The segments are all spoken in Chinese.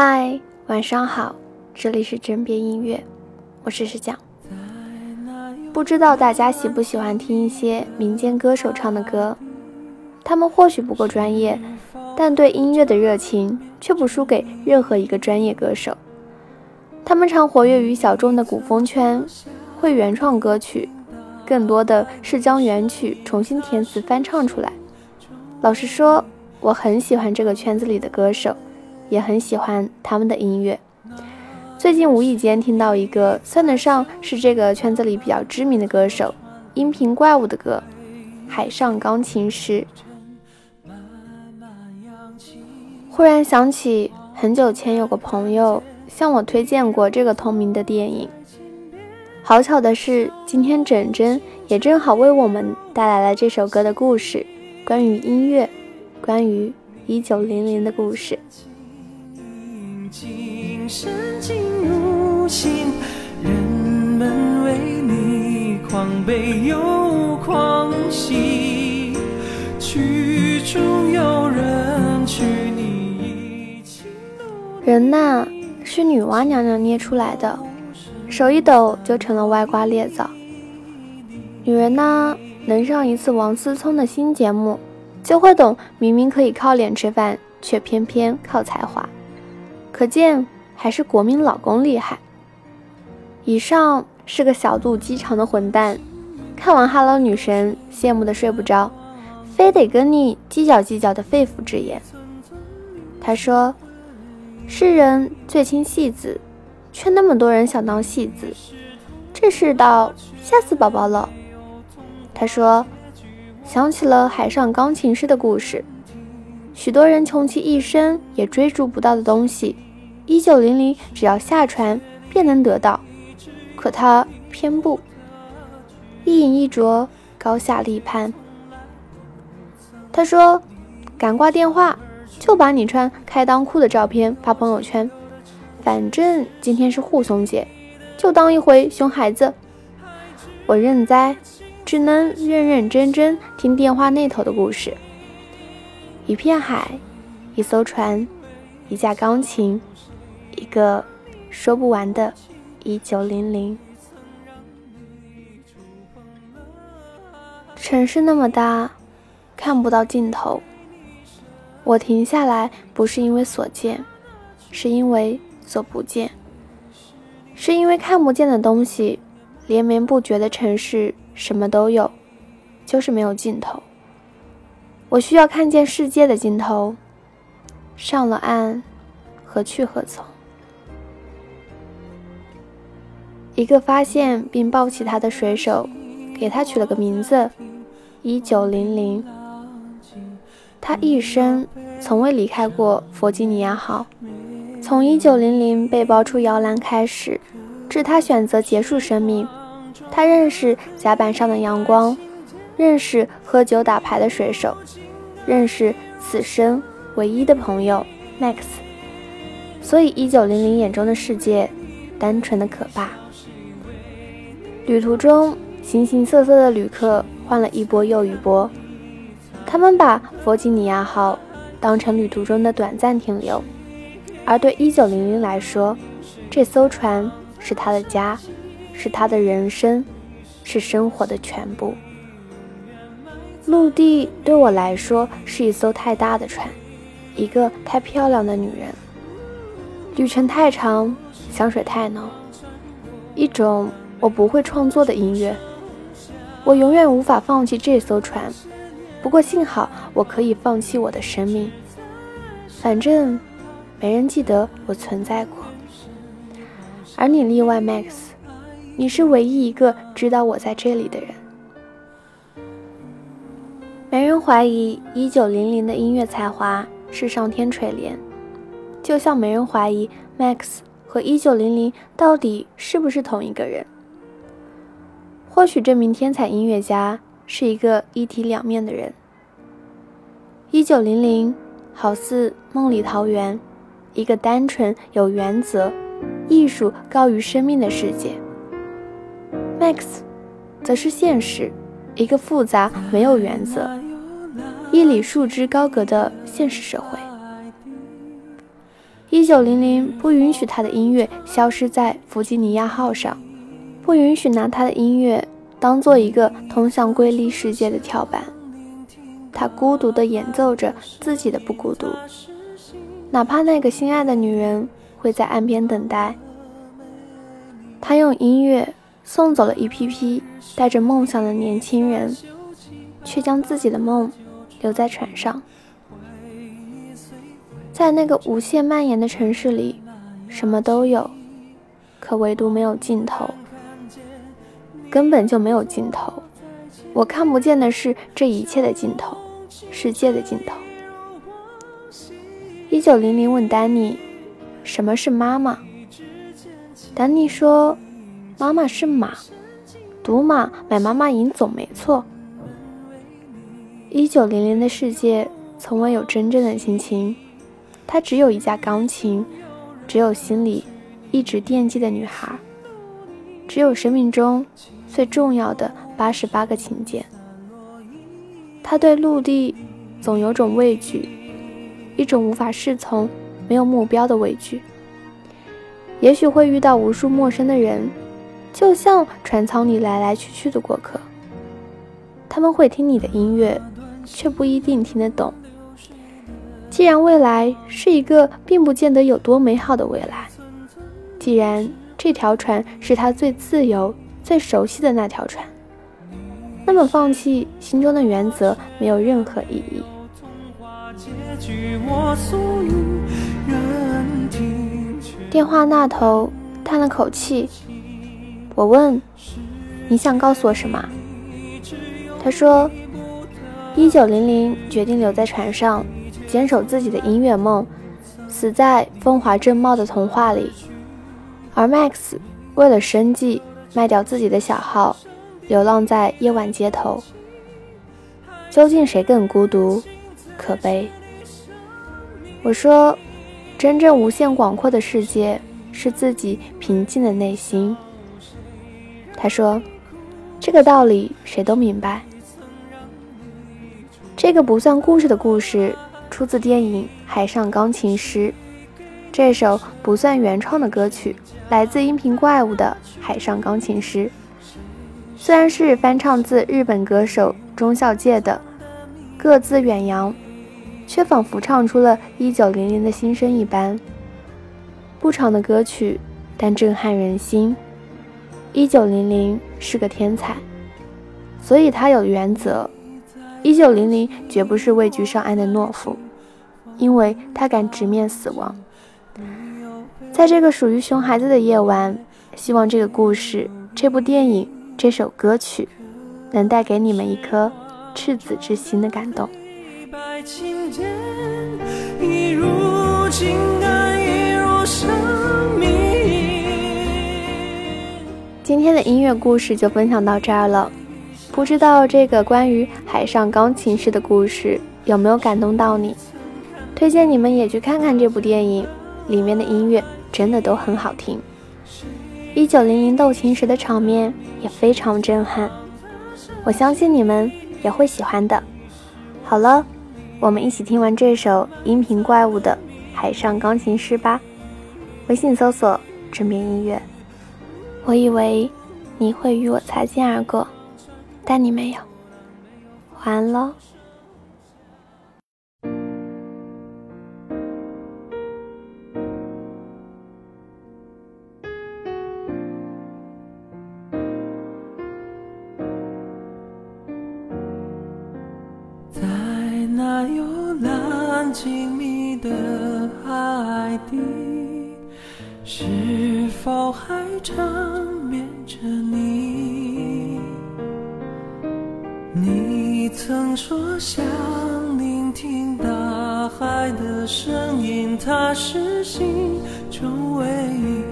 嗨，晚上好，这里是枕边音乐，我是石讲。不知道大家喜不喜欢听一些民间歌手唱的歌，他们或许不够专业，但对音乐的热情却不输给任何一个专业歌手。他们常活跃于小众的古风圈，会原创歌曲，更多的是将原曲重新填词翻唱出来。老实说，我很喜欢这个圈子里的歌手。也很喜欢他们的音乐。最近无意间听到一个算得上是这个圈子里比较知名的歌手——音频怪物的歌《海上钢琴师》。忽然想起很久前有个朋友向我推荐过这个同名的电影。好巧的是，今天整真也正好为我们带来了这首歌的故事，关于音乐，关于一九零零的故事。狂悲又狂喜，曲中有人娶你。人呐，是女娲娘娘捏出来的，手一抖就成了歪瓜裂枣。女人呢，能上一次王思聪的新节目，就会懂明明可以靠脸吃饭，却偏偏靠才华。可见。还是国民老公厉害。以上是个小肚鸡肠的混蛋，看完《哈喽女神》，羡慕的睡不着，非得跟你计较计较的肺腑之言。他说：“世人最亲戏子，却那么多人想当戏子，这世道吓死宝宝了。”他说：“想起了海上钢琴师的故事，许多人穷其一生也追逐不到的东西。”一九零零，只要下船便能得到，可他偏不。一饮一啄，高下立判。他说：“敢挂电话，就把你穿开裆裤的照片发朋友圈。反正今天是护送节，就当一回熊孩子。”我认栽，只能认认真真听电话那头的故事。一片海，一艘船，一架钢琴。一个说不完的一九零零。城市那么大，看不到尽头。我停下来，不是因为所见，是因为所不见。是因为看不见的东西，连绵不绝的城市什么都有，就是没有尽头。我需要看见世界的尽头。上了岸，何去何从？一个发现并抱起他的水手，给他取了个名字——一九零零。他一生从未离开过弗吉尼亚号，从一九零零被抛出摇篮开始，至他选择结束生命。他认识甲板上的阳光，认识喝酒打牌的水手，认识此生唯一的朋友 Max。所以，一九零零眼中的世界，单纯的可怕。旅途中，形形色色的旅客换了一波又一波。他们把弗吉尼亚号当成旅途中的短暂停留，而对一九零零来说，这艘船是他的家，是他的人生，是生活的全部。陆地对我来说是一艘太大的船，一个太漂亮的女人。旅程太长，香水太浓，一种。我不会创作的音乐，我永远无法放弃这艘船。不过幸好我可以放弃我的生命，反正没人记得我存在过。而你例外，Max，你是唯一一个知道我在这里的人。没人怀疑一九零零的音乐才华是上天垂怜，就像没人怀疑 Max 和一九零零到底是不是同一个人。或许这名天才音乐家是一个一体两面的人。一九零零好似梦里桃源，一个单纯有原则、艺术高于生命的世界。Max，则是现实，一个复杂没有原则、一里树枝高阁的现实社会。一九零零不允许他的音乐消失在弗吉尼亚号上，不允许拿他的音乐当做一个通向瑰丽世界的跳板。他孤独地演奏着自己的不孤独，哪怕那个心爱的女人会在岸边等待。他用音乐送走了一批批带着梦想的年轻人，却将自己的梦留在船上。在那个无限蔓延的城市里，什么都有，可唯独没有尽头，根本就没有尽头。我看不见的是这一切的尽头，世界的尽头。一九零零问丹尼：“什么是妈妈？”丹尼说：“妈妈是马，赌马买妈妈赢总没错。”一九零零的世界从未有真正的亲情。他只有一架钢琴，只有心里一直惦记的女孩，只有生命中最重要的八十八个琴键。他对陆地总有种畏惧，一种无法适从、没有目标的畏惧。也许会遇到无数陌生的人，就像船舱里来来去去的过客。他们会听你的音乐，却不一定听得懂。既然未来是一个并不见得有多美好的未来，既然这条船是他最自由、最熟悉的那条船，那么放弃心中的原则没有任何意义。电话那头叹了口气，我问：“你想告诉我什么？”他说：“一九零零决定留在船上。”坚守自己的音乐梦，死在风华正茂的童话里；而 Max 为了生计卖掉自己的小号，流浪在夜晚街头。究竟谁更孤独、可悲？我说，真正无限广阔的世界是自己平静的内心。他说，这个道理谁都明白。这个不算故事的故事。出自电影《海上钢琴师》，这首不算原创的歌曲，来自音频怪物的《海上钢琴师》。虽然是翻唱自日本歌手中孝介的《各自远洋》，却仿佛唱出了一九零零的心声一般。不长的歌曲，但震撼人心。一九零零是个天才，所以他有原则。一九零零绝不是畏惧上岸的懦夫，因为他敢直面死亡。在这个属于熊孩子的夜晚，希望这个故事、这部电影、这首歌曲，能带给你们一颗赤子之心的感动。今天的音乐故事就分享到这儿了。不知道这个关于海上钢琴师的故事有没有感动到你？推荐你们也去看看这部电影，里面的音乐真的都很好听。一九零零斗琴时的场面也非常震撼，我相信你们也会喜欢的。好了，我们一起听完这首音频怪物的海上钢琴师吧。微信搜索“枕边音乐”。我以为你会与我擦肩而过。但你没有，晚安喽。那幽蓝静谧的海底，是否还缠绵着你？你曾说想聆听大海的声音，它是心中唯一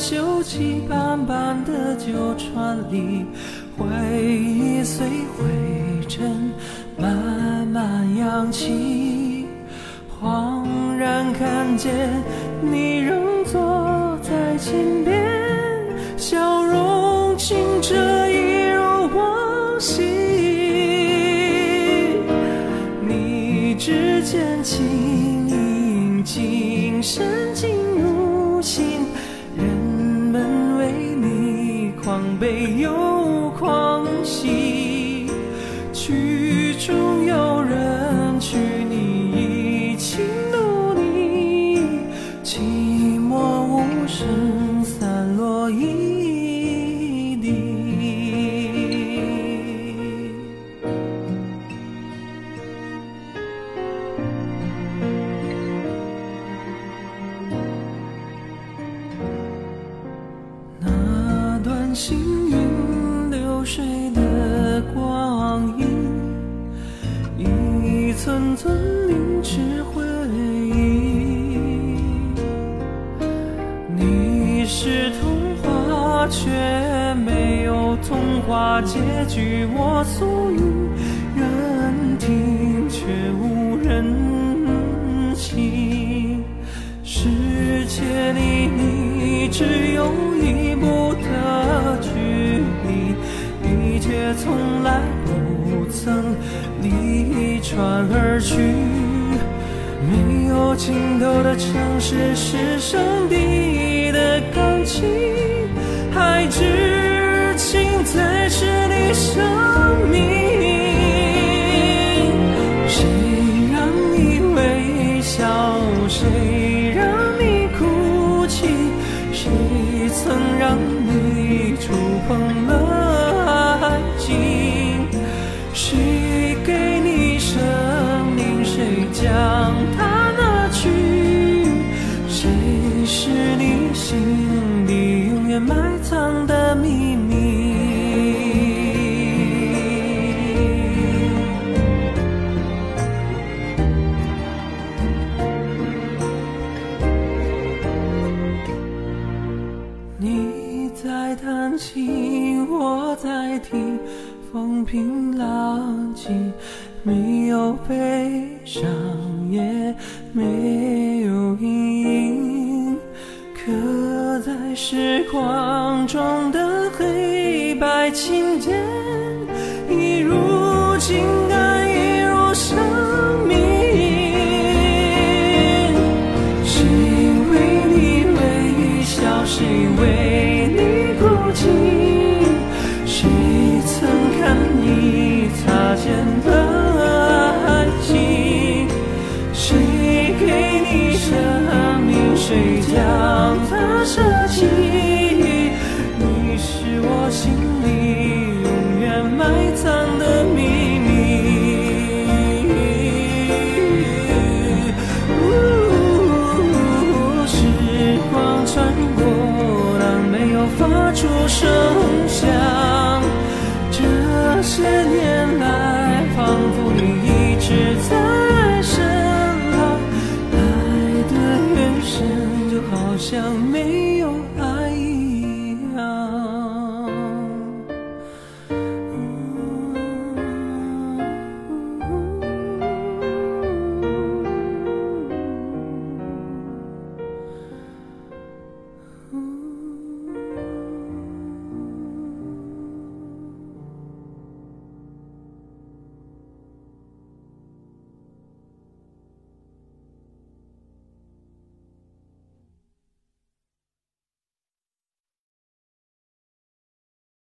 锈迹斑斑的旧船里，回忆随灰尘慢慢扬起，恍然看见你仍坐在前边，笑容清澈一如往昔，你指尖轻盈，轻深进入心。却没有童话结局。我诉与人听，却无人信。世界离你只有一步的距离，一切从来不曾离船而去。没有尽头的城市是上帝的钢琴，爱之情才是你生命。谁让你微笑？谁让你哭泣？谁曾让你触碰了爱情？谁我在听，风平浪静，没有悲伤，也没有阴影。刻在时光中的黑白琴键，一如今想。